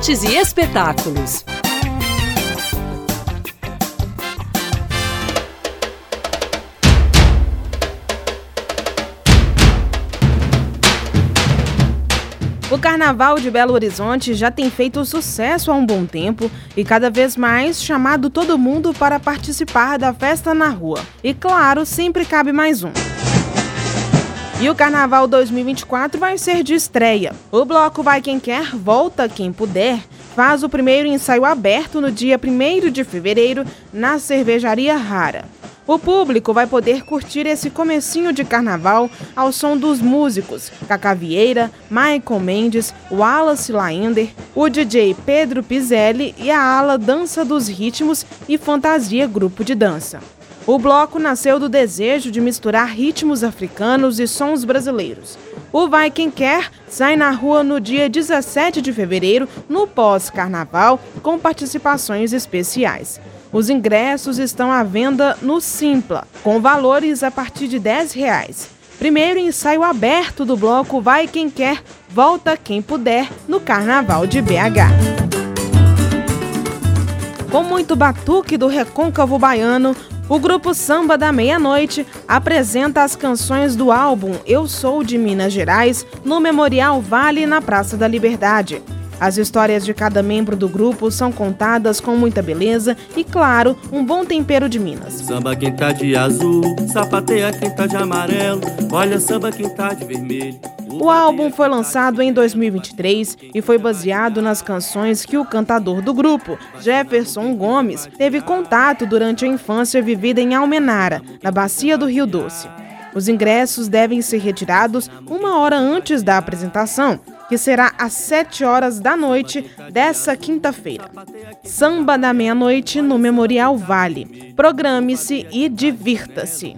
artes e espetáculos. O Carnaval de Belo Horizonte já tem feito sucesso há um bom tempo e cada vez mais chamado todo mundo para participar da festa na rua. E claro, sempre cabe mais um. E o Carnaval 2024 vai ser de estreia. O bloco Vai Quem Quer, Volta Quem Puder, faz o primeiro ensaio aberto no dia 1 de fevereiro na Cervejaria Rara. O público vai poder curtir esse comecinho de carnaval ao som dos músicos Cacá Vieira, Michael Mendes, Wallace Laender, o DJ Pedro Pizelli e a ala Dança dos Ritmos e Fantasia Grupo de Dança. O bloco nasceu do desejo de misturar ritmos africanos e sons brasileiros. O Vai Quem Quer sai na rua no dia 17 de fevereiro, no pós-carnaval, com participações especiais. Os ingressos estão à venda no Simpla, com valores a partir de 10 reais. Primeiro ensaio aberto do bloco Vai Quem Quer, Volta Quem Puder, no Carnaval de BH. Com muito batuque do recôncavo baiano, o grupo Samba da Meia-Noite apresenta as canções do álbum Eu Sou de Minas Gerais no Memorial Vale na Praça da Liberdade. As histórias de cada membro do grupo são contadas com muita beleza e, claro, um bom tempero de Minas. Samba quem tá de azul, sapateia quem tá de amarelo, olha samba quem tá de vermelho. O álbum foi lançado em 2023 e foi baseado nas canções que o cantador do grupo, Jefferson Gomes, teve contato durante a infância vivida em Almenara, na bacia do Rio Doce. Os ingressos devem ser retirados uma hora antes da apresentação, que será às 7 horas da noite dessa quinta-feira. Samba da meia-noite no Memorial Vale. Programe-se e divirta-se.